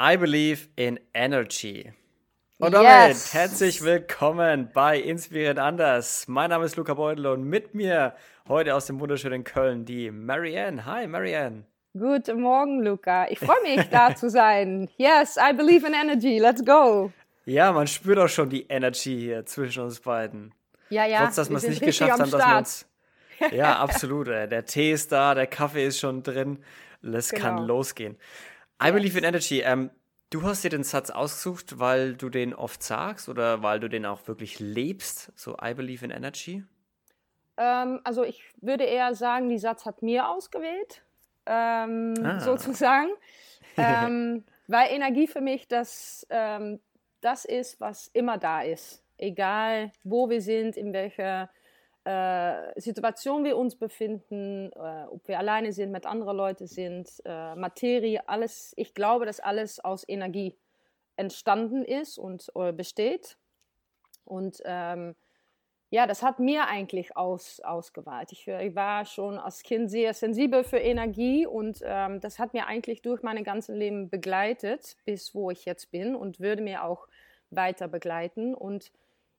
I believe in energy. Und damit yes. herzlich willkommen bei Inspiriert Anders. Mein Name ist Luca Beutel und mit mir heute aus dem wunderschönen Köln die Marianne. Hi, Marianne. Guten Morgen, Luca. Ich freue mich, da zu sein. Yes, I believe in energy. Let's go. Ja, man spürt auch schon die Energy hier zwischen uns beiden. Ja, ja. Trotz, dass wir es nicht geschafft haben, dass wir uns. Ja, absolut. Der Tee ist da, der Kaffee ist schon drin. Es genau. kann losgehen. I believe in energy. Ähm, du hast dir den Satz ausgesucht, weil du den oft sagst oder weil du den auch wirklich lebst? So, I believe in energy? Ähm, also, ich würde eher sagen, die Satz hat mir ausgewählt, ähm, ah. sozusagen. Ähm, weil Energie für mich das, ähm, das ist, was immer da ist. Egal, wo wir sind, in welcher äh, Situation wir uns befinden, äh, ob wir alleine sind, mit anderen Leuten sind, äh, Materie, alles. Ich glaube, dass alles aus Energie entstanden ist und äh, besteht. Und ähm, ja, das hat mir eigentlich aus, ausgewählt. Ich, ich, war schon als Kind sehr sensibel für Energie und ähm, das hat mir eigentlich durch mein ganzes Leben begleitet, bis wo ich jetzt bin und würde mir auch weiter begleiten. Und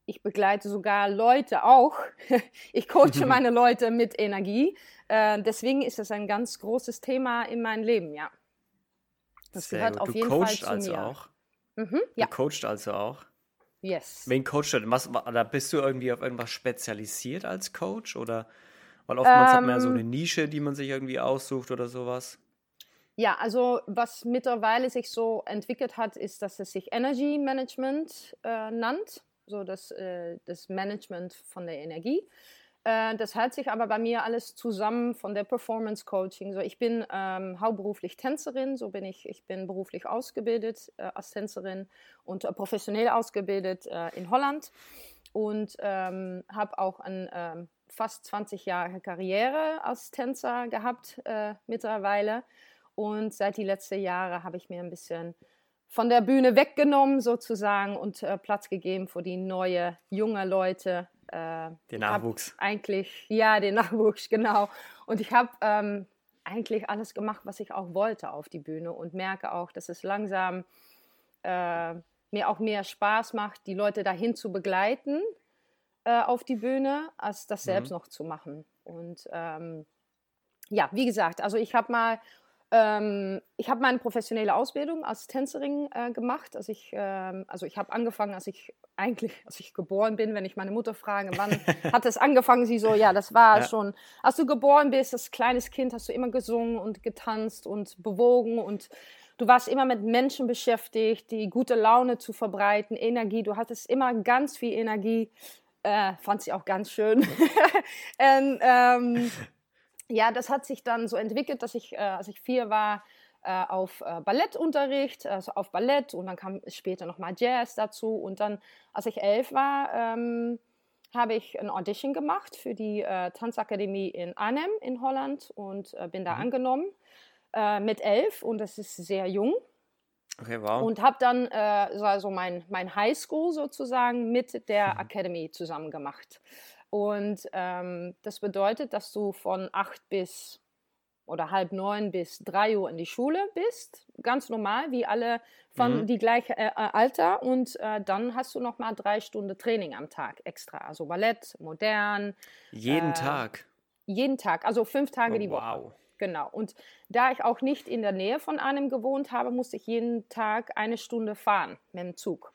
ich begleite sogar Leute auch. Ich coache meine Leute mit Energie. Äh, deswegen ist das ein ganz großes Thema in meinem Leben, ja. Das Sehr gehört gut. auf jeden Fall zu also mir. Auch? Mhm, ja. Du coachst also auch? Yes. Wen coachst du denn? Was, oder bist du irgendwie auf irgendwas spezialisiert als Coach? Oder weil oftmals ähm, hat man ja so eine ähm. Nische, die man sich irgendwie aussucht oder sowas. Ja, also was mittlerweile sich so entwickelt hat, ist, dass es sich Energy Management äh, nennt so das, äh, das Management von der Energie. Äh, das hält sich aber bei mir alles zusammen von der Performance Coaching. So, ich bin ähm, hauptberuflich Tänzerin, so bin ich. Ich bin beruflich ausgebildet äh, als Tänzerin und äh, professionell ausgebildet äh, in Holland und ähm, habe auch ein ähm, fast 20 Jahre Karriere als Tänzer gehabt äh, mittlerweile. Und seit die letzten Jahre habe ich mir ein bisschen von der Bühne weggenommen sozusagen und äh, Platz gegeben für die neue junge Leute. Äh, den Nachwuchs. Eigentlich, ja, den Nachwuchs, genau. Und ich habe ähm, eigentlich alles gemacht, was ich auch wollte auf die Bühne und merke auch, dass es langsam äh, mir auch mehr Spaß macht, die Leute dahin zu begleiten äh, auf die Bühne, als das selbst mhm. noch zu machen. Und ähm, ja, wie gesagt, also ich habe mal ähm, ich habe meine professionelle Ausbildung als Tänzerin äh, gemacht. Also ich, ähm, also ich habe angefangen, als ich eigentlich, als ich geboren bin, wenn ich meine Mutter frage, wann hat es angefangen? Sie so, ja, das war ja. schon, als du geboren bist, als kleines Kind, hast du immer gesungen und getanzt und bewogen und du warst immer mit Menschen beschäftigt, die gute Laune zu verbreiten, Energie. Du hattest immer ganz viel Energie. Äh, fand sie auch ganz schön. und, ähm, ja, das hat sich dann so entwickelt, dass ich, äh, als ich vier war, äh, auf äh, Ballettunterricht, also auf Ballett und dann kam später nochmal Jazz dazu. Und dann, als ich elf war, ähm, habe ich ein Audition gemacht für die äh, Tanzakademie in Arnhem in Holland und äh, bin da mhm. angenommen äh, mit elf und das ist sehr jung. Okay, wow. Und habe dann äh, also mein, mein Highschool sozusagen mit der mhm. Academy zusammen gemacht. Und ähm, das bedeutet, dass du von acht bis oder halb neun bis drei Uhr in die Schule bist, ganz normal, wie alle von mhm. die gleiche äh, äh, Alter. Und äh, dann hast du noch mal drei Stunden Training am Tag extra, also Ballett, modern. Jeden äh, Tag. Jeden Tag, also fünf Tage oh, die Woche. Wow. Genau. Und da ich auch nicht in der Nähe von einem gewohnt habe, musste ich jeden Tag eine Stunde fahren mit dem Zug.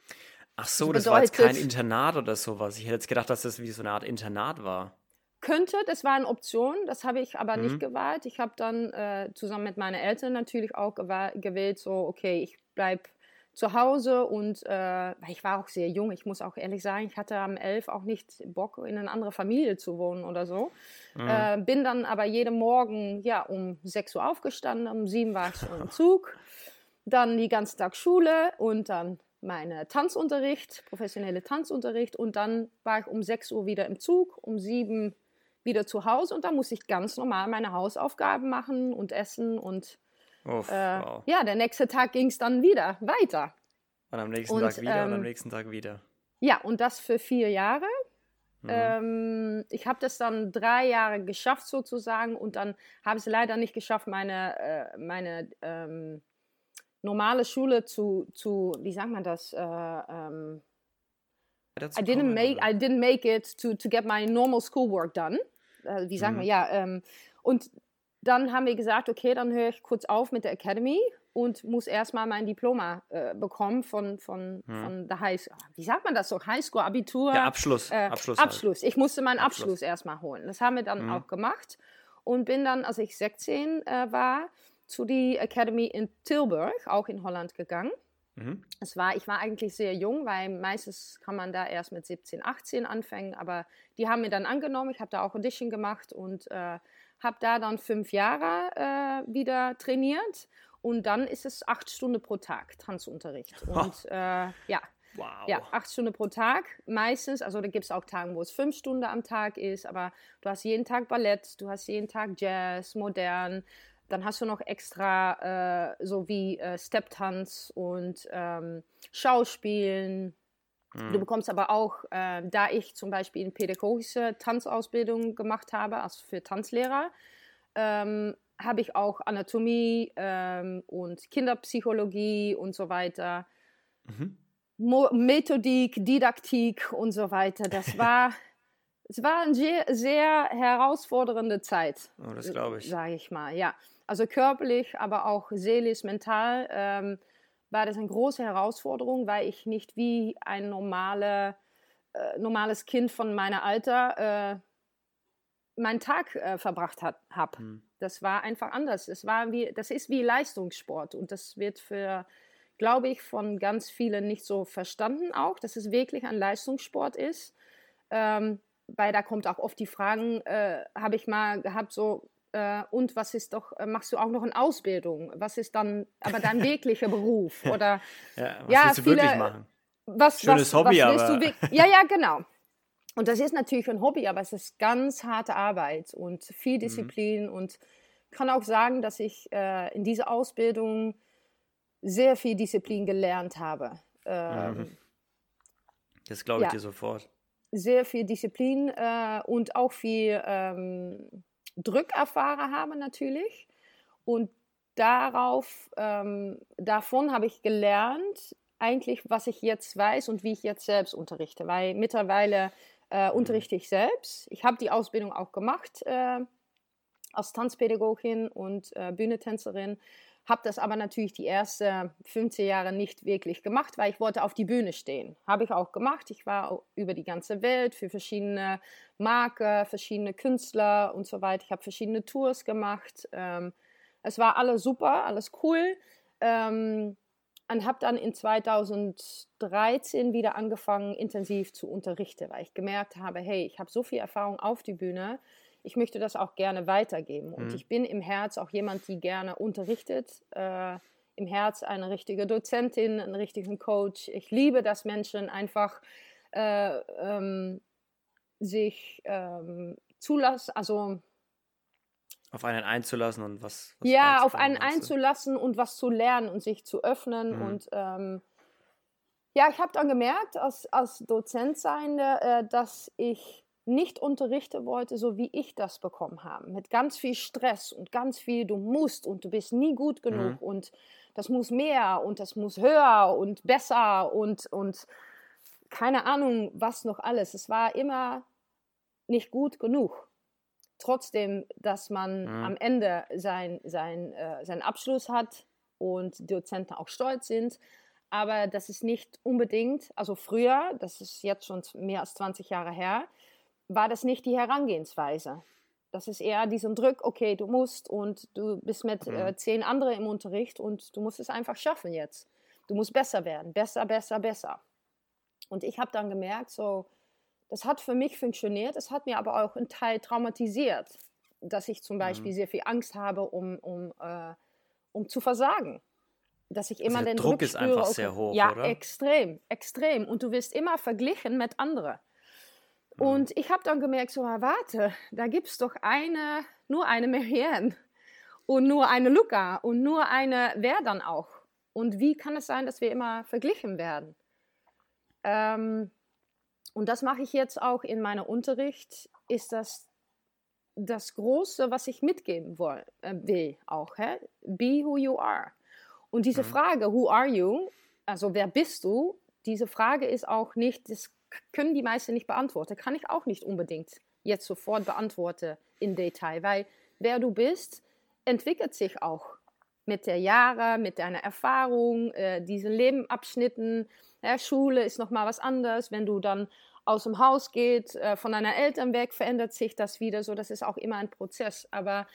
Ach so, das, das war jetzt kein Internat oder sowas. Ich hätte jetzt gedacht, dass das wie so eine Art Internat war. Könnte, das war eine Option, das habe ich aber mhm. nicht gewählt. Ich habe dann äh, zusammen mit meinen Eltern natürlich auch gewählt, so, okay, ich bleibe zu Hause und äh, ich war auch sehr jung, ich muss auch ehrlich sagen, ich hatte am 11 auch nicht Bock, in eine andere Familie zu wohnen oder so. Mhm. Äh, bin dann aber jeden Morgen ja, um 6 Uhr aufgestanden, um 7 war ich schon im Zug, dann die ganze Tag Schule und dann meine Tanzunterricht, professionelle Tanzunterricht und dann war ich um 6 Uhr wieder im Zug, um 7 wieder zu Hause und da musste ich ganz normal meine Hausaufgaben machen und essen und Uff, äh, ja, der nächste Tag ging es dann wieder weiter. Und am nächsten und, Tag wieder ähm, und am ähm, nächsten Tag wieder. Ja, und das für vier Jahre. Mhm. Ähm, ich habe das dann drei Jahre geschafft sozusagen und dann habe ich es leider nicht geschafft, meine, äh, meine ähm, normale Schule zu, zu wie sagt man das? Äh, ähm, I didn't make I didn't make it to, to get my normal schoolwork done. Äh, wie sagen mhm. wir ja? Ähm, und dann haben wir gesagt, okay, dann höre ich kurz auf mit der Academy und muss erstmal mein Diploma äh, bekommen von, von, hm. von der High Wie sagt man das so? Highschool, Abitur? Der Abschluss. Äh, Abschluss, halt. Abschluss. Ich musste meinen Abschluss, Abschluss erstmal holen. Das haben wir dann hm. auch gemacht und bin dann, als ich 16 äh, war, zu die Academy in Tilburg, auch in Holland, gegangen. Mhm. Es war, ich war eigentlich sehr jung, weil meistens kann man da erst mit 17, 18 anfangen, aber die haben mir dann angenommen. Ich habe da auch Audition gemacht und äh, habe da dann fünf Jahre äh, wieder trainiert und dann ist es acht Stunden pro Tag Tanzunterricht. Und äh, ja. Wow. Ja, acht Stunden pro Tag meistens. Also da gibt es auch Tage, wo es fünf Stunden am Tag ist, aber du hast jeden Tag Ballett, du hast jeden Tag Jazz, modern. Dann hast du noch extra äh, so wie äh, Stepptanz und ähm, Schauspielen. Mhm. Du bekommst aber auch, äh, da ich zum Beispiel eine pädagogische Tanzausbildung gemacht habe, also für Tanzlehrer, ähm, habe ich auch Anatomie ähm, und Kinderpsychologie und so weiter. Mhm. Methodik, Didaktik und so weiter. Das war, es war eine sehr, sehr herausfordernde Zeit. Oh, das glaube ich. Sage ich mal, ja. Also körperlich, aber auch seelisch, mental ähm, war das eine große Herausforderung, weil ich nicht wie ein normale, äh, normales Kind von meiner Alter äh, meinen Tag äh, verbracht habe. Hm. Das war einfach anders. Es war wie, das ist wie Leistungssport und das wird für, glaube ich, von ganz vielen nicht so verstanden auch, dass es wirklich ein Leistungssport ist. Ähm, weil da kommt auch oft die Fragen, äh, habe ich mal gehabt, so, äh, und was ist doch, äh, machst du auch noch eine Ausbildung? Was ist dann aber dein wirklicher Beruf? Oder, ja, was ja, willst du viele, wirklich machen? Was, Schönes was, Hobby, was aber... ja, ja, genau. Und das ist natürlich ein Hobby, aber es ist ganz harte Arbeit und viel mhm. Disziplin. Mhm. Und kann auch sagen, dass ich äh, in dieser Ausbildung sehr viel Disziplin gelernt habe. Ähm, mhm. Das glaube ich ja, dir sofort. Sehr viel Disziplin äh, und auch viel ähm, Druck erfahren habe natürlich. Und darauf, ähm, davon habe ich gelernt, eigentlich, was ich jetzt weiß und wie ich jetzt selbst unterrichte. Weil mittlerweile äh, mhm. unterrichte ich selbst. Ich habe die Ausbildung auch gemacht äh, als Tanzpädagogin und äh, Bühnentänzerin. Habe das aber natürlich die ersten 15 Jahre nicht wirklich gemacht, weil ich wollte auf die Bühne stehen. Habe ich auch gemacht. Ich war über die ganze Welt für verschiedene Marken, verschiedene Künstler und so weiter. Ich habe verschiedene Tours gemacht. Ähm, es war alles super, alles cool. Ähm, und habe dann in 2013 wieder angefangen, intensiv zu unterrichten, weil ich gemerkt habe, hey, ich habe so viel Erfahrung auf die Bühne, ich möchte das auch gerne weitergeben. Und mhm. ich bin im Herz auch jemand, die gerne unterrichtet. Äh, Im Herz eine richtige Dozentin, einen richtigen Coach. Ich liebe, dass Menschen einfach äh, ähm, sich ähm, zulassen, also auf einen einzulassen und was. was ja, auf einen einzulassen und was zu lernen und sich zu öffnen. Mhm. Und ähm, ja, ich habe dann gemerkt, als, als Dozent seiende, äh, dass ich nicht unterrichten wollte, so wie ich das bekommen habe. Mit ganz viel Stress und ganz viel, du musst und du bist nie gut genug mhm. und das muss mehr und das muss höher und besser und, und keine Ahnung, was noch alles. Es war immer nicht gut genug trotzdem, dass man mhm. am Ende sein, sein, äh, seinen Abschluss hat und Dozenten auch stolz sind. Aber das ist nicht unbedingt, also früher, das ist jetzt schon mehr als 20 Jahre her, war das nicht die Herangehensweise. Das ist eher diesen Druck, okay, du musst und du bist mit mhm. äh, zehn anderen im Unterricht und du musst es einfach schaffen jetzt. Du musst besser werden, besser, besser, besser. Und ich habe dann gemerkt, so, das hat für mich funktioniert, es hat mir aber auch einen Teil traumatisiert, dass ich zum Beispiel mhm. sehr viel Angst habe, um, um, äh, um zu versagen. Dass ich immer also den Druck Druck ist spüre, einfach sehr hoch, ja, oder? extrem, extrem. Und du wirst immer verglichen mit anderen. Mhm. Und ich habe dann gemerkt, so, ah, warte, da gibt es doch eine, nur eine Marianne und nur eine Luca und nur eine wer dann auch. Und wie kann es sein, dass wir immer verglichen werden? Ähm, und das mache ich jetzt auch in meinem Unterricht, ist das das Große, was ich mitgeben will, äh, will auch. Hä? Be who you are. Und diese mhm. Frage, who are you? Also wer bist du? Diese Frage ist auch nicht, das können die meisten nicht beantworten. Kann ich auch nicht unbedingt jetzt sofort beantworten in Detail, weil wer du bist, entwickelt sich auch mit der Jahre, mit deiner Erfahrung, äh, diesen Lebenabschnitten. Ja, Schule ist nochmal was anderes. Wenn du dann aus dem Haus geht, äh, von deiner Eltern weg, verändert sich das wieder so. Das ist auch immer ein Prozess. Aber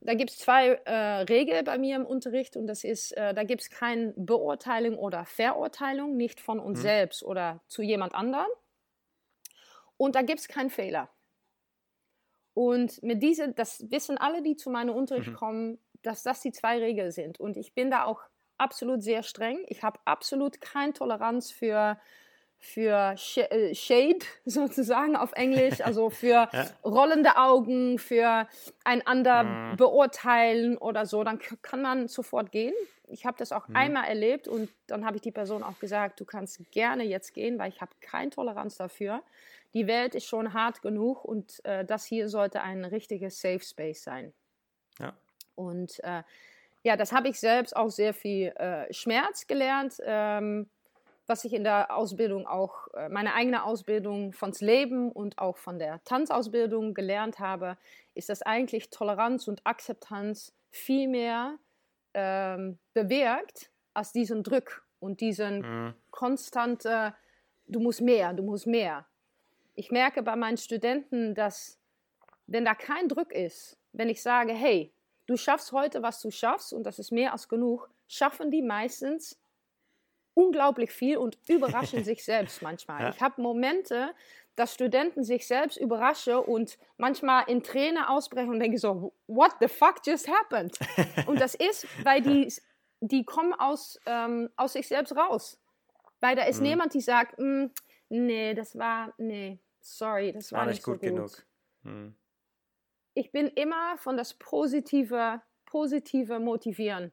da gibt es zwei äh, Regeln bei mir im Unterricht und das ist, äh, da gibt es keine Beurteilung oder Verurteilung, nicht von uns mhm. selbst oder zu jemand anderem. Und da gibt es keinen Fehler. Und mit diese, das wissen alle, die zu meinem Unterricht mhm. kommen, dass das die zwei Regeln sind. Und ich bin da auch absolut sehr streng. Ich habe absolut keine Toleranz für, für äh, Shade sozusagen auf Englisch, also für ja. rollende Augen, für einander mhm. beurteilen oder so. Dann kann man sofort gehen. Ich habe das auch mhm. einmal erlebt und dann habe ich die Person auch gesagt, du kannst gerne jetzt gehen, weil ich habe keine Toleranz dafür. Die Welt ist schon hart genug und äh, das hier sollte ein richtiges Safe Space sein. Ja. Und äh, ja, das habe ich selbst auch sehr viel äh, Schmerz gelernt, ähm, was ich in der Ausbildung auch, äh, meine eigene Ausbildung von's Leben und auch von der Tanzausbildung gelernt habe, ist, dass eigentlich Toleranz und Akzeptanz viel mehr ähm, bewirkt als diesen Druck und diesen mhm. konstante, du musst mehr, du musst mehr. Ich merke bei meinen Studenten, dass wenn da kein Druck ist, wenn ich sage, hey, du schaffst heute, was du schaffst und das ist mehr als genug, schaffen die meistens unglaublich viel und überraschen sich selbst manchmal. Ja. Ich habe Momente, dass Studenten sich selbst überraschen und manchmal in Tränen ausbrechen und denken so, what the fuck just happened? und das ist, weil die, die kommen aus, ähm, aus sich selbst raus. Weil da ist mhm. niemand, die sagt, mm, nee, das war, nee, sorry, das war, war nicht, nicht, gut, so gut. genug. Mhm ich bin immer von das Positive, Positive motivieren.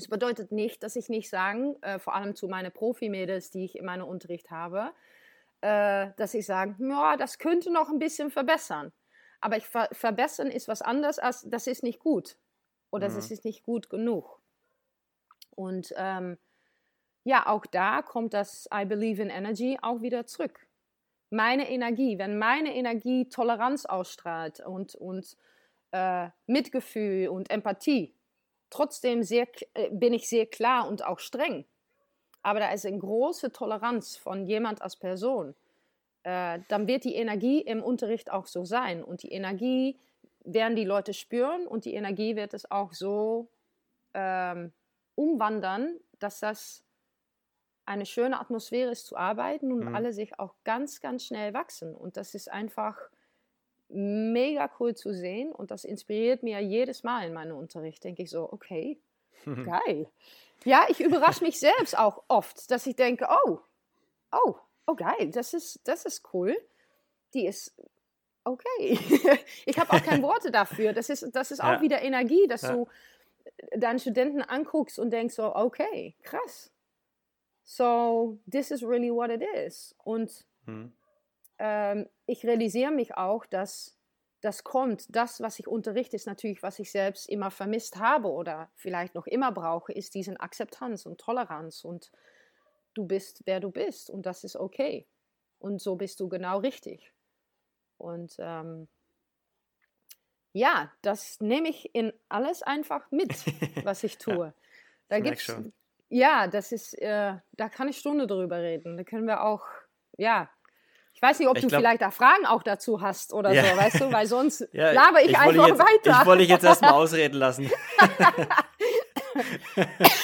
Das bedeutet nicht, dass ich nicht sagen, äh, vor allem zu meinen Profimädels, die ich in meinem Unterricht habe, äh, dass ich sage, ja, das könnte noch ein bisschen verbessern. Aber ich ver verbessern ist was anderes als das ist nicht gut oder mhm. das ist nicht gut genug. Und ähm, ja, auch da kommt das I Believe in Energy auch wieder zurück meine Energie, wenn meine Energie Toleranz ausstrahlt und, und äh, Mitgefühl und Empathie, trotzdem sehr, äh, bin ich sehr klar und auch streng. Aber da ist eine große Toleranz von jemand als Person. Äh, dann wird die Energie im Unterricht auch so sein. Und die Energie werden die Leute spüren und die Energie wird es auch so ähm, umwandern, dass das eine schöne Atmosphäre ist zu arbeiten und mhm. alle sich auch ganz, ganz schnell wachsen. Und das ist einfach mega cool zu sehen und das inspiriert mir jedes Mal in meinem Unterricht. Denke ich so, okay, geil. Ja, ich überrasche mich selbst auch oft, dass ich denke, oh, oh, oh geil, das ist, das ist cool. Die ist okay. ich habe auch keine Worte dafür. Das ist, das ist auch ja. wieder Energie, dass ja. du deinen Studenten anguckst und denkst so, okay, krass. So, this is really what it is. Und hm. Ähm, ich realisiere mich auch, dass das kommt. Das, was ich unterrichte, ist natürlich, was ich selbst immer vermisst habe oder vielleicht noch immer brauche, ist diese Akzeptanz und Toleranz. Und du bist, wer du bist. Und das ist okay. Und so bist du genau richtig. Und ähm, ja, das nehme ich in alles einfach mit, was ich tue. ja, da gibt es ja, das ist, äh, da kann ich Stunde drüber reden. Da können wir auch, ja. Ich weiß nicht, ob ich du glaub, vielleicht da Fragen auch dazu hast oder ja. so, weißt du, weil sonst ja, laber ich, ich einfach jetzt, weiter. Ich wollte dich jetzt erstmal ausreden lassen.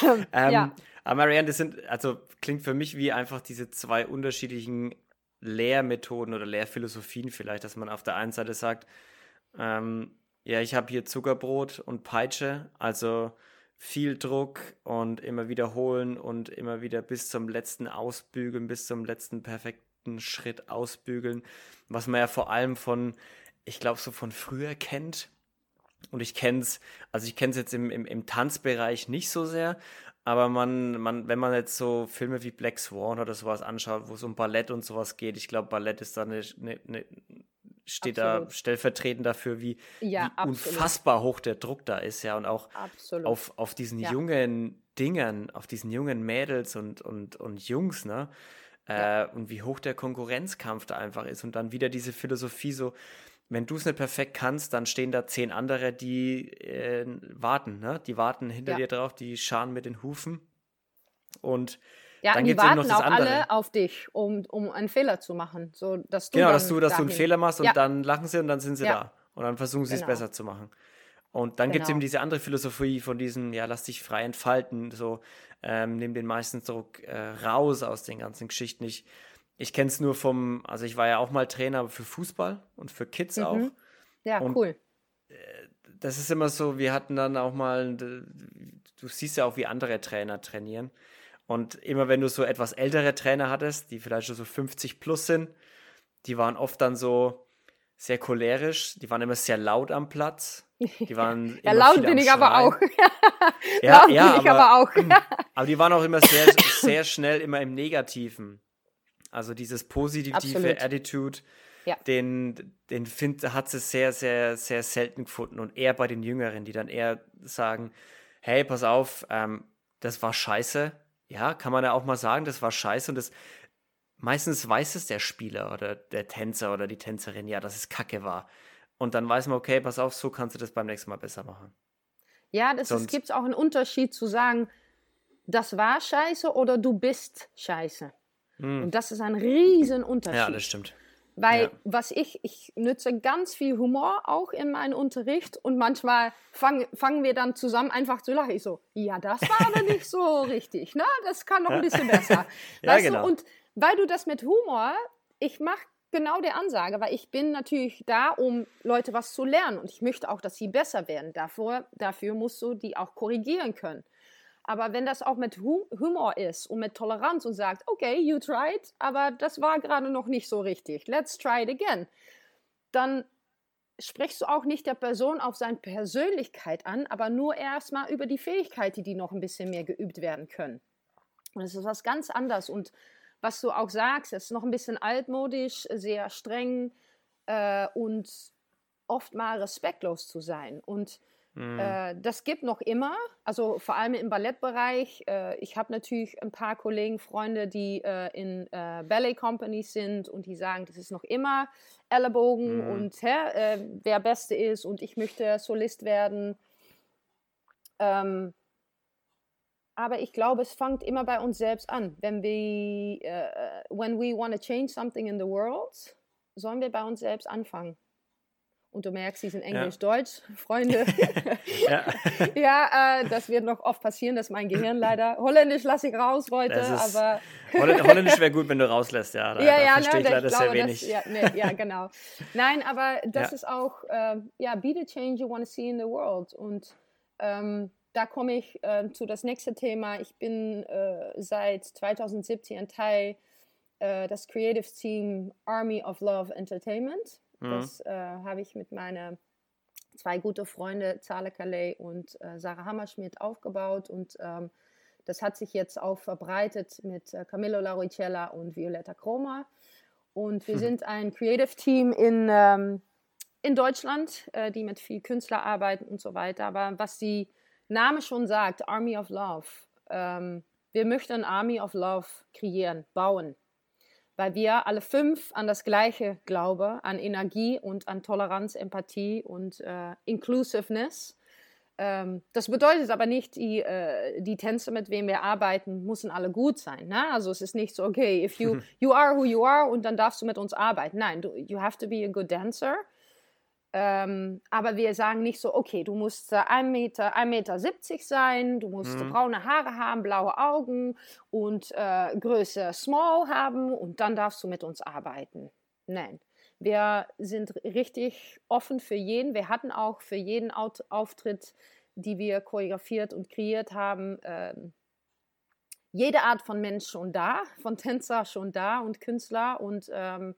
ähm, ja. Aber Marianne, das sind, also klingt für mich wie einfach diese zwei unterschiedlichen Lehrmethoden oder Lehrphilosophien vielleicht, dass man auf der einen Seite sagt, ähm, ja, ich habe hier Zuckerbrot und Peitsche, also viel Druck und immer wiederholen und immer wieder bis zum letzten Ausbügeln, bis zum letzten perfekten Schritt ausbügeln, was man ja vor allem von, ich glaube, so von früher kennt. Und ich kenne es, also ich kenne es jetzt im, im, im Tanzbereich nicht so sehr, aber man, man, wenn man jetzt so Filme wie Black Swan oder sowas anschaut, wo es um Ballett und sowas geht, ich glaube, Ballett ist da eine, eine, eine steht absolut. da stellvertretend dafür, wie, ja, wie unfassbar hoch der Druck da ist, ja, und auch auf, auf diesen ja. jungen Dingern, auf diesen jungen Mädels und, und, und Jungs, ne? Ja. Äh, und wie hoch der Konkurrenzkampf da einfach ist. Und dann wieder diese Philosophie so, wenn du es nicht perfekt kannst, dann stehen da zehn andere, die äh, warten, ne? Die warten hinter ja. dir drauf, die scharen mit den Hufen. Und ja, dann gibt es eben noch das auch andere. alle auf dich, um, um einen Fehler zu machen. So, dass du genau, dass du, dass du einen Fehler machst und ja. dann lachen sie und dann sind sie da. Und dann versuchen sie genau. es besser zu machen. Und dann genau. gibt es eben diese andere Philosophie von diesem, ja, lass dich frei entfalten, so, ähm, nimm den meisten Druck äh, raus aus den ganzen Geschichten. Ich, ich kenne es nur vom, also ich war ja auch mal Trainer für Fußball und für Kids mhm. auch. Ja, und, cool. Äh, das ist immer so, wir hatten dann auch mal, du siehst ja auch, wie andere Trainer trainieren. Und immer wenn du so etwas ältere Trainer hattest, die vielleicht schon so 50 plus sind, die waren oft dann so, sehr cholerisch, die waren immer sehr laut am Platz. Die waren ja, laut bin ich aber auch. ja, laut ja, bin ich aber, aber auch. aber die waren auch immer sehr, sehr schnell immer im Negativen. Also dieses positive Absolut. Attitude, ja. den, den find, hat sie sehr, sehr, sehr selten gefunden. Und eher bei den Jüngeren, die dann eher sagen, hey, pass auf, ähm, das war scheiße. Ja, kann man ja auch mal sagen, das war scheiße. Und das meistens weiß es der Spieler oder der Tänzer oder die Tänzerin, ja, dass es Kacke war. Und dann weiß man, okay, pass auf, so kannst du das beim nächsten Mal besser machen. Ja, es gibt auch einen Unterschied zu sagen, das war scheiße oder du bist scheiße. Hm. Und das ist ein riesen Unterschied. Ja, das stimmt. Weil ja. was ich, ich nütze ganz viel Humor auch in meinen Unterricht und manchmal fang, fangen wir dann zusammen einfach zu lachen. Ich so, ja, das war aber nicht so richtig, ne? Das kann noch ein bisschen besser. ja, weißt genau. Du? Und weil du das mit Humor, ich mache genau die Ansage, weil ich bin natürlich da, um Leute was zu lernen und ich möchte auch, dass sie besser werden. Dafür, dafür musst du die auch korrigieren können. Aber wenn das auch mit Humor ist und mit Toleranz und sagt, okay, you tried, aber das war gerade noch nicht so richtig, let's try it again, dann sprichst du auch nicht der Person auf seine Persönlichkeit an, aber nur erstmal über die Fähigkeiten, die noch ein bisschen mehr geübt werden können. Und das ist was ganz anderes. Und was du auch sagst, es ist noch ein bisschen altmodisch, sehr streng äh, und oft mal respektlos zu sein. Und mhm. äh, das gibt noch immer, also vor allem im Ballettbereich. Äh, ich habe natürlich ein paar Kollegen, Freunde, die äh, in äh, Ballet Companies sind und die sagen, das ist noch immer Ellenbogen mhm. und hä, äh, wer Beste ist und ich möchte Solist werden. Ähm, aber ich glaube, es fängt immer bei uns selbst an. Wenn wir, uh, when we want to change something in the world, sollen wir bei uns selbst anfangen. Und du merkst, sie sind Englisch-Deutsch, ja. Freunde. ja, ja äh, das wird noch oft passieren, dass mein Gehirn leider. Holländisch lasse ich raus heute, aber. Holländisch wäre gut, wenn du rauslässt, ja. Da, ja, ja, da verstehe ne, ich leider sehr wenig. Das, ja, nee, ja, genau. Nein, aber das ist auch, äh, ja, be the change you want to see in the world. Und ähm, da komme ich äh, zu das nächste Thema. Ich bin äh, seit 2017 ein Teil äh, des Creative Team Army of Love Entertainment. Mhm. Das äh, habe ich mit meinen zwei guten Freunden, Zale Calais und äh, Sarah Hammerschmidt, aufgebaut. Und ähm, das hat sich jetzt auch verbreitet mit äh, Camillo Lauricella und Violetta Chroma. Und wir hm. sind ein Creative Team in, ähm, in Deutschland, die mit viel Künstler arbeiten und so weiter. Aber was die Name schon sagt, Army of Love. Ähm, wir möchten Army of Love kreieren, bauen, weil wir alle fünf an das Gleiche glauben, an Energie und an Toleranz, Empathie und äh, Inclusiveness. Ähm, das bedeutet aber nicht, die, äh, die Tänze, mit wem wir arbeiten, müssen alle gut sein. Ne? Also es ist nicht so, okay, if you, you are who you are und dann darfst du mit uns arbeiten. Nein, du, you have to be a good dancer ähm, aber wir sagen nicht so, okay, du musst 1,70 Meter, 1 Meter 70 sein, du musst mhm. braune Haare haben, blaue Augen und äh, Größe Small haben und dann darfst du mit uns arbeiten. Nein, wir sind richtig offen für jeden. Wir hatten auch für jeden Auftritt, die wir choreografiert und kreiert haben, ähm, jede Art von Mensch schon da, von Tänzer schon da und Künstler und ähm,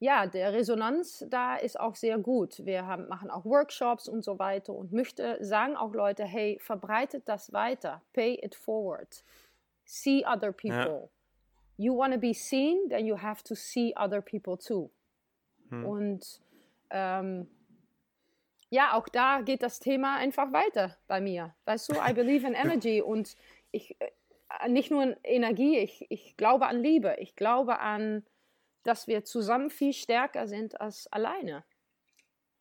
ja, der Resonanz da ist auch sehr gut. Wir haben, machen auch Workshops und so weiter und möchte sagen auch Leute, hey, verbreitet das weiter, pay it forward, see other people. Ja. You want to be seen, then you have to see other people too. Hm. Und ähm, ja, auch da geht das Thema einfach weiter bei mir. Weißt du, I believe in energy und ich, äh, nicht nur in Energie, ich, ich glaube an Liebe. Ich glaube an, dass wir zusammen viel stärker sind als alleine.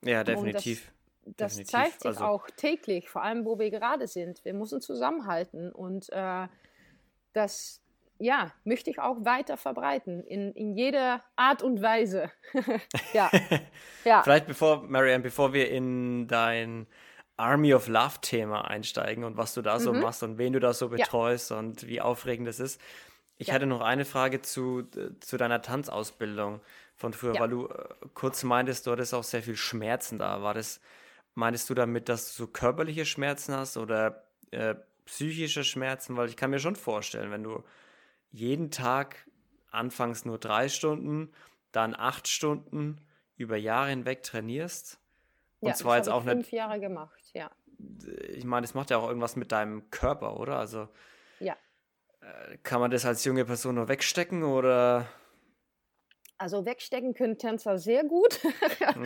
Ja, definitiv. Das, das definitiv. zeigt sich also, auch täglich, vor allem wo wir gerade sind. Wir müssen zusammenhalten und äh, das, ja, möchte ich auch weiter verbreiten, in, in jeder Art und Weise. ja. ja. Vielleicht bevor, Marianne, bevor wir in dein Army of Love-Thema einsteigen und was du da so mhm. machst und wen du da so betreust ja. und wie aufregend das ist. Ich ja. hatte noch eine Frage zu, zu deiner Tanzausbildung von früher, ja. weil du äh, kurz meintest, du hattest auch sehr viel Schmerzen da. War das, meintest du damit, dass du so körperliche Schmerzen hast oder äh, psychische Schmerzen? Weil ich kann mir schon vorstellen, wenn du jeden Tag anfangs nur drei Stunden, dann acht Stunden über Jahre hinweg trainierst. Und ja, zwar jetzt auch fünf Jahre gemacht, ja. Ich meine, das macht ja auch irgendwas mit deinem Körper, oder? Also kann man das als junge Person nur wegstecken oder? Also wegstecken können Tänzer sehr gut.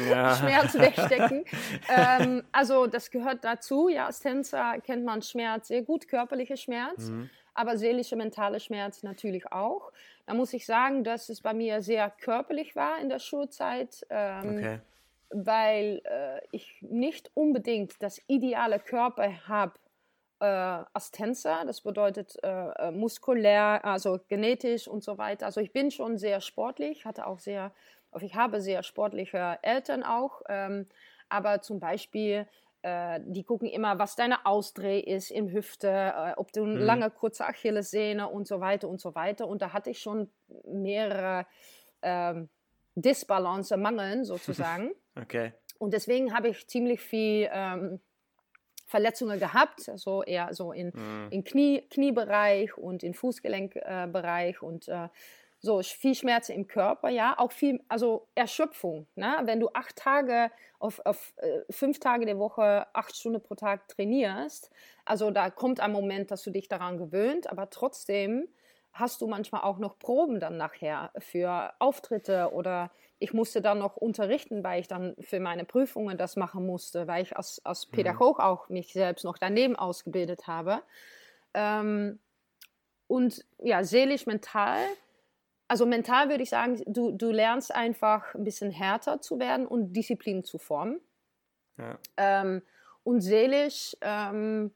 Ja. Schmerz wegstecken. ähm, also das gehört dazu. Ja, als Tänzer kennt man Schmerz sehr gut, körperlicher Schmerz. Mhm aber seelische, mentale Schmerz natürlich auch. Da muss ich sagen, dass es bei mir sehr körperlich war in der Schulzeit, ähm, okay. weil äh, ich nicht unbedingt das ideale Körper habe äh, als Tänzer. Das bedeutet äh, äh, muskulär, also genetisch und so weiter. Also ich bin schon sehr sportlich, hatte auch sehr, ich habe sehr sportliche Eltern auch. Ähm, aber zum Beispiel äh, die gucken immer, was deine Ausdreh ist in Hüfte, äh, ob du eine mhm. lange, kurze Achillessehne und so weiter und so weiter. Und da hatte ich schon mehrere ähm, Disbalance, Mangeln sozusagen. okay. Und deswegen habe ich ziemlich viel ähm, Verletzungen gehabt, also eher so in, mhm. in Knie, Kniebereich und in Fußgelenkbereich äh, und äh, so viel Schmerzen im Körper, ja, auch viel, also Erschöpfung. Ne? Wenn du acht Tage auf, auf äh, fünf Tage der Woche, acht Stunden pro Tag trainierst, also da kommt ein Moment, dass du dich daran gewöhnt, aber trotzdem hast du manchmal auch noch Proben dann nachher für Auftritte oder ich musste dann noch unterrichten, weil ich dann für meine Prüfungen das machen musste, weil ich als, als mhm. Pädagog mhm. auch mich selbst noch daneben ausgebildet habe. Ähm, und ja, seelisch, mental also mental würde ich sagen, du, du lernst einfach ein bisschen härter zu werden und Disziplin zu formen. Ja. Ähm, und seelisch, ähm,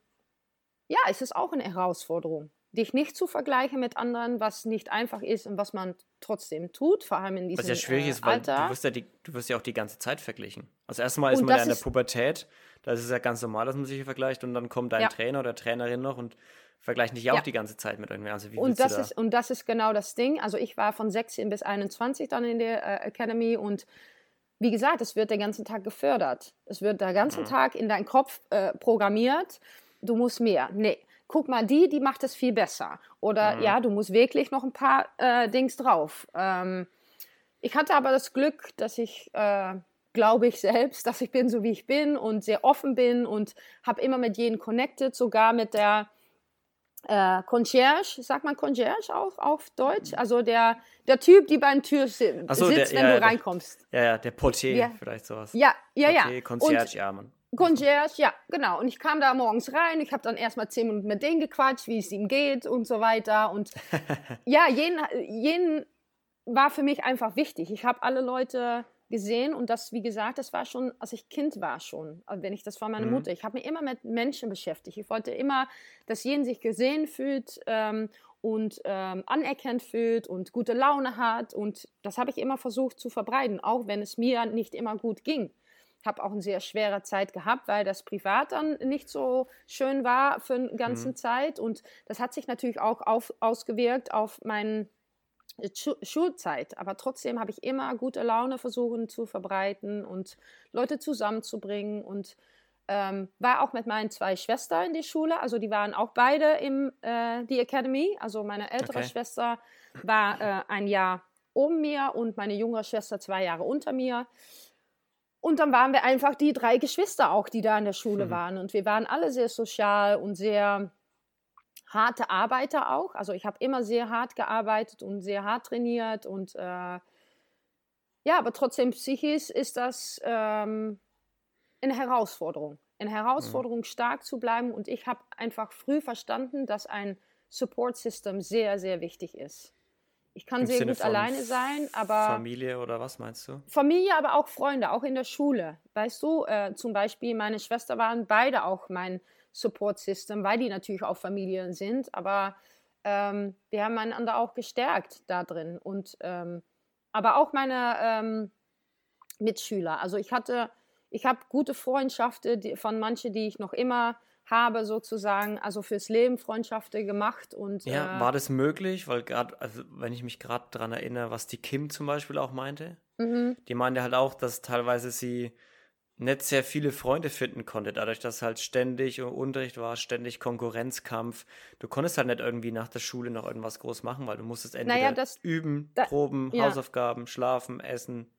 ja, ist es auch eine Herausforderung, dich nicht zu vergleichen mit anderen, was nicht einfach ist und was man trotzdem tut, vor allem in diesem Was ja schwierig äh, ist, weil du wirst ja, die, du wirst ja auch die ganze Zeit verglichen. Also erstmal ist und man ja in der Pubertät, da ist es ja ganz normal, dass man sich vergleicht und dann kommt dein ja. Trainer oder Trainerin noch und vergleichen dich ja auch die ganze Zeit mit irgendwer. Also wie und, das da? ist, und das ist genau das Ding. Also ich war von 16 bis 21 dann in der äh, Academy und wie gesagt, es wird den ganzen Tag gefördert. Es wird den ganzen mhm. Tag in deinen Kopf äh, programmiert. Du musst mehr. Nee, guck mal, die, die macht es viel besser. Oder mhm. ja, du musst wirklich noch ein paar äh, Dings drauf. Ähm, ich hatte aber das Glück, dass ich, äh, glaube ich selbst, dass ich bin so wie ich bin und sehr offen bin und habe immer mit jedem connected, sogar mit der äh, Concierge, sagt man Concierge auch auf Deutsch? Also der, der Typ, die beim Tür si so, sitzt, der, wenn ja, du reinkommst. ja, ja, der Portier, ja. vielleicht sowas. Ja, ja, Portier, ja. Concierge, und, ja, Mann. Concierge, ja, genau. Und ich kam da morgens rein, ich habe dann erstmal zehn Minuten mit denen gequatscht, wie es ihm geht und so weiter. Und ja, jeden, jeden war für mich einfach wichtig. Ich habe alle Leute gesehen und das, wie gesagt, das war schon, als ich Kind war schon, also wenn ich das war meine mhm. Mutter. Ich habe mich immer mit Menschen beschäftigt. Ich wollte immer, dass jeden sich gesehen fühlt ähm, und ähm, anerkannt fühlt und gute Laune hat und das habe ich immer versucht zu verbreiten, auch wenn es mir nicht immer gut ging. Ich habe auch eine sehr schwere Zeit gehabt, weil das privat dann nicht so schön war für eine ganze mhm. Zeit und das hat sich natürlich auch auf, ausgewirkt auf meinen Schulzeit, aber trotzdem habe ich immer gute Laune versucht zu verbreiten und Leute zusammenzubringen und ähm, war auch mit meinen zwei Schwestern in die Schule, also die waren auch beide im äh, die Academy, also meine ältere okay. Schwester war äh, ein Jahr um mir und meine jüngere Schwester zwei Jahre unter mir. Und dann waren wir einfach die drei Geschwister auch, die da in der Schule mhm. waren. Und wir waren alle sehr sozial und sehr harte Arbeiter auch. Also ich habe immer sehr hart gearbeitet und sehr hart trainiert und äh, ja, aber trotzdem psychisch ist das, ähm, eine Herausforderung. Eine Herausforderung, mhm. stark zu bleiben. Und ich habe einfach früh verstanden, dass ein Support-System sehr, sehr wichtig ist. Ich kann Im sehr Sinne gut alleine sein, aber. Familie oder was meinst du? Familie, aber auch Freunde, auch in der Schule. Weißt du, äh, zum Beispiel meine Schwester waren beide auch mein Support-System, weil die natürlich auch Familien sind, aber ähm, wir haben einander auch gestärkt da drin. Und, ähm, aber auch meine ähm, Mitschüler. Also ich hatte, ich habe gute Freundschaften von manchen, die ich noch immer habe sozusagen, also fürs Leben Freundschaften gemacht und ja, äh, war das möglich? Weil gerade, also wenn ich mich gerade daran erinnere, was die Kim zum Beispiel auch meinte, mhm. die meinte halt auch, dass teilweise sie nicht sehr viele Freunde finden konnte, dadurch, dass halt ständig Unterricht war, ständig Konkurrenzkampf. Du konntest halt nicht irgendwie nach der Schule noch irgendwas groß machen, weil du musstest entweder naja, das, üben, da, proben, ja. Hausaufgaben, schlafen, essen.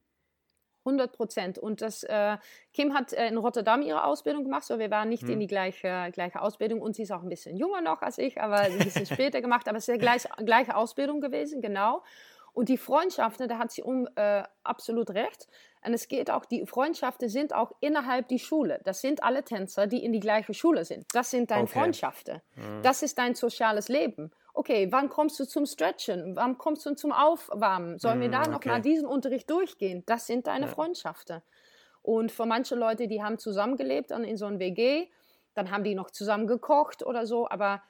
100 Prozent. Und das, äh, Kim hat äh, in Rotterdam ihre Ausbildung gemacht, so wir waren nicht hm. in die gleiche, gleiche Ausbildung und sie ist auch ein bisschen jünger noch als ich, aber ein bisschen später gemacht, aber es ist die gleich, gleiche Ausbildung gewesen, genau. Und die Freundschaften, da hat sie um, äh, absolut recht. Und es geht auch, die Freundschaften sind auch innerhalb die Schule. Das sind alle Tänzer, die in die gleiche Schule sind. Das sind deine okay. Freundschaften. Mhm. Das ist dein soziales Leben okay, wann kommst du zum Stretchen? Wann kommst du zum Aufwärmen? Sollen wir da okay. noch mal diesen Unterricht durchgehen? Das sind deine ja. Freundschaften. Und für manche Leute, die haben zusammengelebt dann in so einem WG, dann haben die noch zusammen gekocht oder so, aber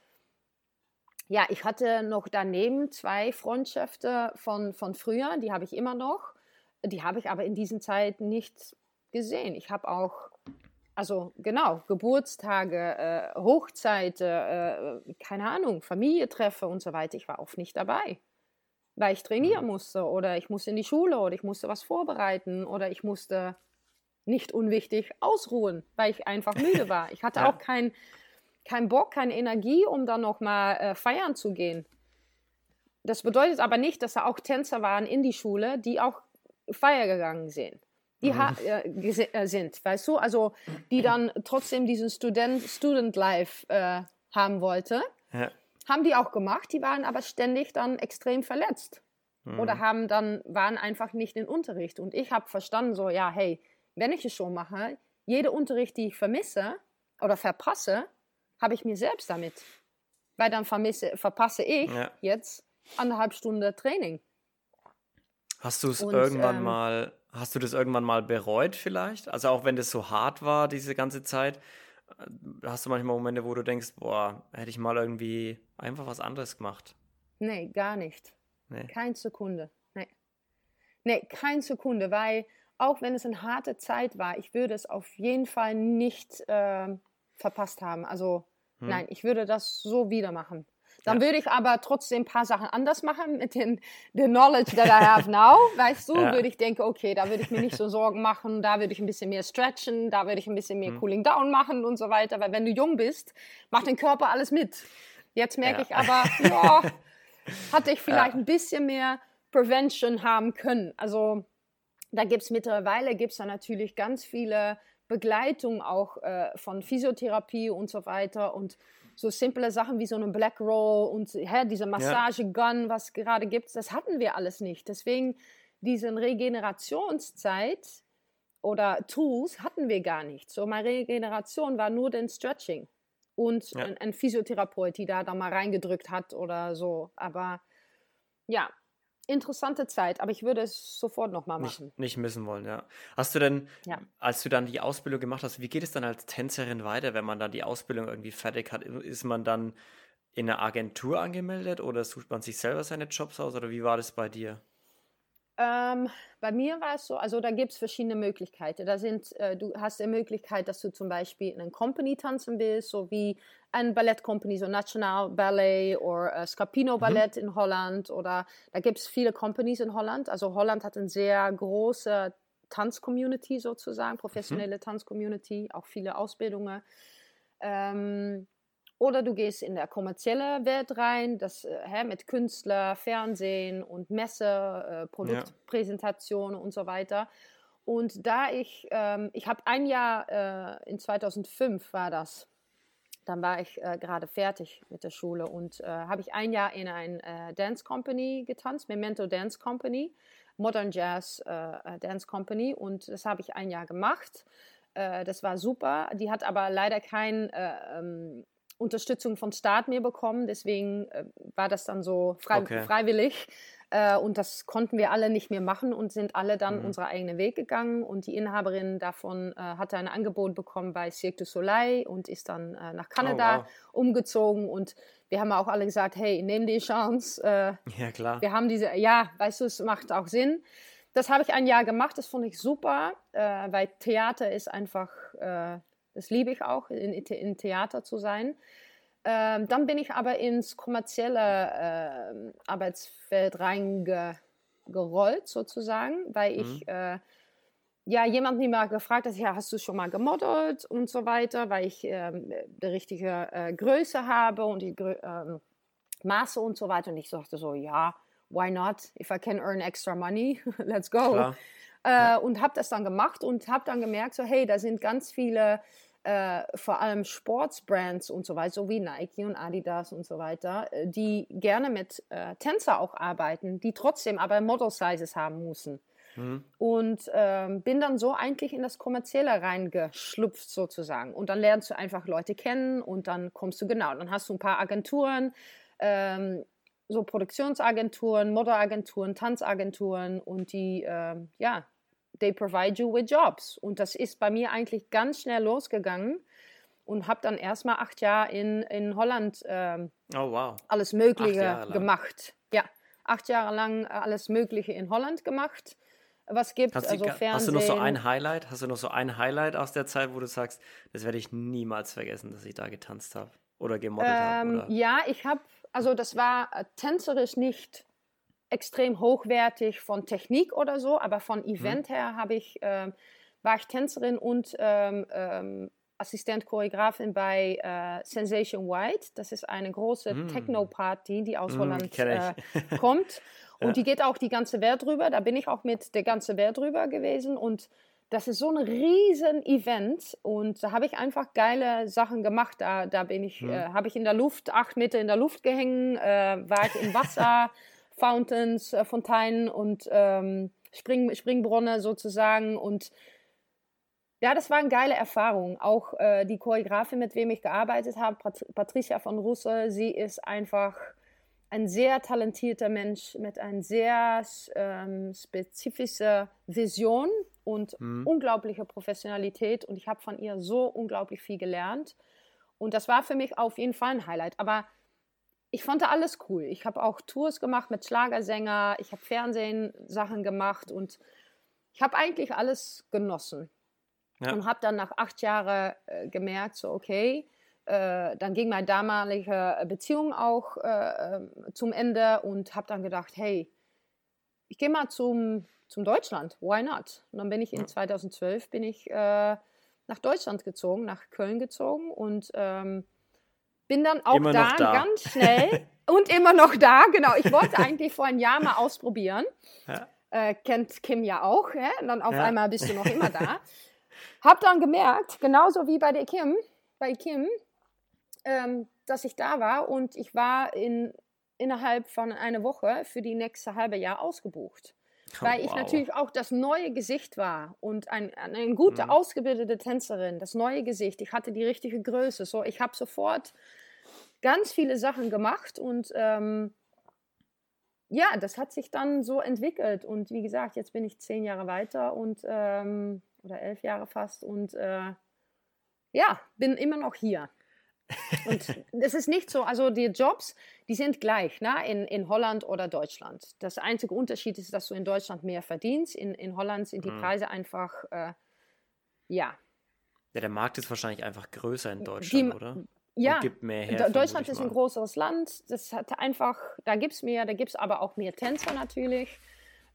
ja, ich hatte noch daneben zwei Freundschaften von, von früher, die habe ich immer noch. Die habe ich aber in dieser Zeit nicht gesehen. Ich habe auch also genau, Geburtstage, äh, Hochzeiten, äh, keine Ahnung, Familientreffe und so weiter. Ich war oft nicht dabei, weil ich trainieren mhm. musste oder ich musste in die Schule oder ich musste was vorbereiten oder ich musste nicht unwichtig ausruhen, weil ich einfach müde war. Ich hatte ja. auch keinen kein Bock, keine Energie, um dann nochmal äh, feiern zu gehen. Das bedeutet aber nicht, dass da auch Tänzer waren in die Schule, die auch feiern gegangen sind die mhm. äh, äh, sind, weißt du? Also die dann trotzdem diesen Student, Student Life äh, haben wollte. Ja. Haben die auch gemacht, die waren aber ständig dann extrem verletzt. Mhm. Oder haben dann, waren einfach nicht in Unterricht. Und ich habe verstanden, so, ja, hey, wenn ich es schon mache, jede Unterricht, die ich vermisse oder verpasse, habe ich mir selbst damit. Weil dann vermisse, verpasse ich ja. jetzt anderthalb Stunden Training. Hast du es irgendwann ähm, mal Hast du das irgendwann mal bereut vielleicht? Also auch wenn das so hart war, diese ganze Zeit, äh, hast du manchmal Momente, wo du denkst, boah, hätte ich mal irgendwie einfach was anderes gemacht? Nee, gar nicht. Nee. Keine Sekunde. Nee. Nee, keine Sekunde, weil auch wenn es eine harte Zeit war, ich würde es auf jeden Fall nicht äh, verpasst haben. Also hm. nein, ich würde das so wieder machen. Dann ja. würde ich aber trotzdem ein paar Sachen anders machen mit den the knowledge that I have now. Weißt du, ja. würde ich denken, okay, da würde ich mir nicht so Sorgen machen, da würde ich ein bisschen mehr stretchen, da würde ich ein bisschen mehr mhm. Cooling Down machen und so weiter. Weil wenn du jung bist, macht dein Körper alles mit. Jetzt merke ja. ich aber, ja, hatte ich vielleicht ein bisschen mehr Prevention haben können. Also da gibt es mittlerweile gibt's da natürlich ganz viele Begleitungen auch äh, von Physiotherapie und so weiter und so simple Sachen wie so eine Black Roll und hä, diese Massagegun, ja. was gerade gibt, das hatten wir alles nicht. Deswegen diese Regenerationszeit oder Tools hatten wir gar nicht. So meine Regeneration war nur den Stretching und ja. ein, ein Physiotherapeut, die da, da mal reingedrückt hat oder so. Aber ja, interessante Zeit, aber ich würde es sofort nochmal machen. Nicht, nicht missen wollen, ja. Hast du denn, ja. als du dann die Ausbildung gemacht hast, wie geht es dann als Tänzerin weiter, wenn man dann die Ausbildung irgendwie fertig hat? Ist man dann in einer Agentur angemeldet oder sucht man sich selber seine Jobs aus oder wie war das bei dir? Ähm, bei mir war es so, also da gibt es verschiedene Möglichkeiten. Da sind, äh, du hast die Möglichkeit, dass du zum Beispiel in einer Company tanzen willst, so wie ein Ballettcompany, so National Ballet oder äh, Scapino mhm. Ballett mhm. in Holland oder da gibt es viele Companies in Holland. Also Holland hat eine sehr große Tanzcommunity sozusagen, professionelle mhm. Tanzcommunity, auch viele Ausbildungen. Ähm, oder du gehst in der kommerzielle Welt rein, das äh, mit Künstler, Fernsehen und Messe, äh, Produktpräsentationen ja. und so weiter. Und da ich, ähm, ich habe ein Jahr, äh, in 2005 war das, dann war ich äh, gerade fertig mit der Schule und äh, habe ich ein Jahr in ein äh, Dance Company getanzt, Memento Dance Company, Modern Jazz Dance Company und das habe ich ein Jahr gemacht Äh, das war super. Die hat aber leider keine äh, ähm, Unterstützung von Staat mehr bekommen. Deswegen äh, war das dann so frei, okay. freiwillig. Äh, und das konnten wir alle nicht mehr machen und sind alle dann mhm. unseren eigenen Weg gegangen. Und die Inhaberin davon äh, hatte ein Angebot bekommen bei Cirque du Soleil und ist dann äh, nach Kanada oh, wow. umgezogen. Und wir haben auch alle gesagt, hey, nimm die Chance. Äh, ja, klar. Wir haben diese, ja, weißt du, es macht auch Sinn. Das habe ich ein Jahr gemacht, das fand ich super, äh, weil Theater ist einfach, das liebe ich auch, in, in Theater zu sein. Ähm, dann bin ich aber ins kommerzielle äh, Arbeitsfeld reingerollt, sozusagen, weil mhm. ich äh, ja jemand mir mal gefragt hat, ja, hast du schon mal gemodelt und so weiter, weil ich äh, die richtige Größe habe und die ähm, Maße und so weiter. Und ich sagte so, ja, why not? If I can earn extra money, let's go. Äh, ja. Und habe das dann gemacht und habe dann gemerkt, so hey, da sind ganz viele äh, vor allem Sportsbrands und so weiter, so wie Nike und Adidas und so weiter, äh, die gerne mit äh, Tänzer auch arbeiten, die trotzdem aber Model Sizes haben müssen. Mhm. Und ähm, bin dann so eigentlich in das Kommerzielle reingeschlüpft sozusagen. Und dann lernst du einfach Leute kennen und dann kommst du genau, dann hast du ein paar Agenturen, ähm, so Produktionsagenturen, Modelagenturen, Tanzagenturen und die, ähm, ja, they provide you with jobs. Und das ist bei mir eigentlich ganz schnell losgegangen und habe dann erstmal acht Jahre in, in Holland ähm, oh, wow. alles Mögliche gemacht. Ja, acht Jahre lang äh, alles Mögliche in Holland gemacht. Was gibt hast also Fernsehen. Hast du noch so ein Highlight? Hast du noch so ein Highlight aus der Zeit, wo du sagst, das werde ich niemals vergessen, dass ich da getanzt habe oder gemodelt ähm, habe? Ja, ich habe, also das war äh, tänzerisch nicht extrem hochwertig von Technik oder so, aber von mhm. Event mhm. her habe ich, äh, war ich Tänzerin und ähm, ähm, Assistent Choreografin bei äh, Sensation White. Das ist eine große mm. Techno-Party, die aus mm, Holland äh, kommt. Und ja. die geht auch die ganze Welt drüber. Da bin ich auch mit der ganzen Welt drüber gewesen. Und das ist so ein riesen Event. Und da habe ich einfach geile Sachen gemacht. Da, da bin ich, mm. äh, habe ich in der Luft, acht Meter in der Luft gehängt, äh, war ich im Wasser. Fountains, äh, Fontänen und ähm, Spring, Springbrunnen sozusagen. Und ja, das war eine geile Erfahrung. Auch äh, die Choreografin, mit wem ich gearbeitet habe, Pat Patricia von Russe, sie ist einfach ein sehr talentierter Mensch mit einer sehr ähm, spezifischen Vision und mhm. unglaublicher Professionalität. Und ich habe von ihr so unglaublich viel gelernt. Und das war für mich auf jeden Fall ein Highlight. Aber ich fand alles cool. Ich habe auch Tours gemacht mit Schlagersänger, ich habe Fernsehen-Sachen gemacht und ich habe eigentlich alles genossen. Ja. Und habe dann nach acht Jahren äh, gemerkt, so okay, äh, dann ging meine damalige Beziehung auch äh, ähm, zum Ende und habe dann gedacht, hey, ich gehe mal zum, zum Deutschland, why not? Und dann bin ich in ja. 2012 bin ich äh, nach Deutschland gezogen, nach Köln gezogen und ähm, bin dann auch da, da, ganz schnell und immer noch da. Genau, ich wollte eigentlich vor einem Jahr mal ausprobieren. Ja. Äh, kennt Kim ja auch. Ja? Und dann auf ja. einmal bist du noch immer da. Hab dann gemerkt, genauso wie bei der Kim, bei Kim, ähm, dass ich da war und ich war in, innerhalb von einer Woche für die nächste halbe Jahr ausgebucht. Oh, weil ich wow. natürlich auch das neue Gesicht war und ein, eine gute, mhm. ausgebildete Tänzerin, das neue Gesicht. Ich hatte die richtige Größe. So, ich habe sofort ganz viele Sachen gemacht und ähm, ja, das hat sich dann so entwickelt. Und wie gesagt, jetzt bin ich zehn Jahre weiter und ähm, oder elf Jahre fast und äh, ja, bin immer noch hier. Und es ist nicht so, also die Jobs, die sind gleich ne? in, in Holland oder Deutschland. Das einzige Unterschied ist, dass du in Deutschland mehr verdienst. In, in Holland sind die mhm. Preise einfach, äh, ja. Ja, der Markt ist wahrscheinlich einfach größer in Deutschland, die, oder? Ja, her, Deutschland ist ein großes Land. Das hat einfach, da gibt es mehr, da gibt es aber auch mehr Tänzer natürlich.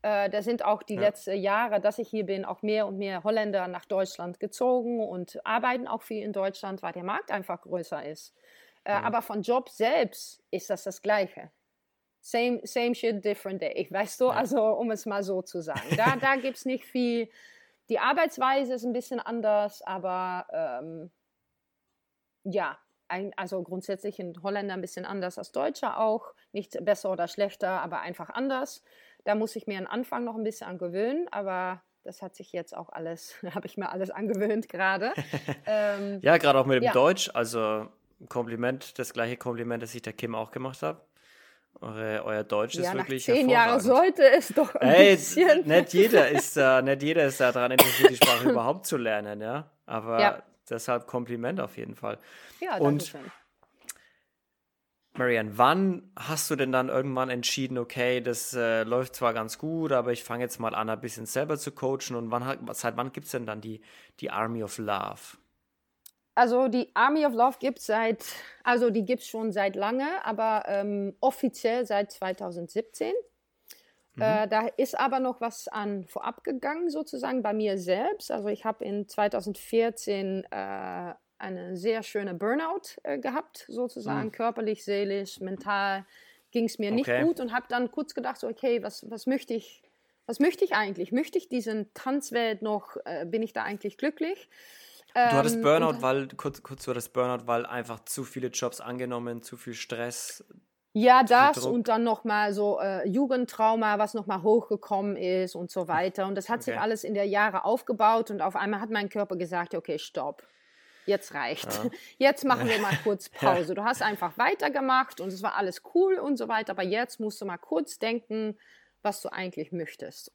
Äh, da sind auch die ja. letzten Jahre, dass ich hier bin, auch mehr und mehr Holländer nach Deutschland gezogen und arbeiten auch viel in Deutschland, weil der Markt einfach größer ist. Äh, ja. Aber von Job selbst ist das das Gleiche. Same, same shit, different day, weißt du? Ja. Also, um es mal so zu sagen. Da, da gibt es nicht viel. Die Arbeitsweise ist ein bisschen anders, aber ähm, ja, ein, also grundsätzlich in Holländer ein bisschen anders als Deutscher auch. Nicht besser oder schlechter, aber einfach anders. Da muss ich mir am Anfang noch ein bisschen an gewöhnen, aber das hat sich jetzt auch alles, habe ich mir alles angewöhnt gerade. ähm, ja, gerade auch mit dem ja. Deutsch, also Kompliment, das gleiche Kompliment, das ich der Kim auch gemacht habe. Eure, euer Deutsch ja, ist wirklich zehn Jahre sollte es doch ein Ey, bisschen. Nicht jeder ist da, nicht jeder ist daran interessiert, die Sprache überhaupt zu lernen, ja. Aber ja. deshalb Kompliment auf jeden Fall. Ja, Und schön. Marianne, wann hast du denn dann irgendwann entschieden, okay, das äh, läuft zwar ganz gut, aber ich fange jetzt mal an, ein bisschen selber zu coachen und wann, seit wann gibt es denn dann die, die Army of Love? Also die Army of Love gibt es seit, also die gibt es schon seit lange, aber ähm, offiziell seit 2017. Mhm. Äh, da ist aber noch was an vorab gegangen, sozusagen bei mir selbst. Also ich habe in 2014 äh, eine sehr schöne Burnout äh, gehabt, sozusagen, mhm. körperlich, seelisch, mental ging es mir nicht okay. gut und habe dann kurz gedacht, so, okay, was, was möchte ich, was möchte ich eigentlich? Möchte ich diesen Tanzwelt noch, äh, bin ich da eigentlich glücklich? Du hattest ähm, Burnout, weil, kurz, kurz du hattest Burnout, weil einfach zu viele Jobs angenommen, zu viel Stress. Ja, das und dann nochmal so äh, Jugendtrauma, was nochmal hochgekommen ist und so weiter. Und das hat okay. sich alles in der Jahre aufgebaut und auf einmal hat mein Körper gesagt, okay, stopp jetzt reicht. Ja. Jetzt machen wir mal kurz Pause. Du hast einfach weitergemacht und es war alles cool und so weiter, aber jetzt musst du mal kurz denken, was du eigentlich möchtest.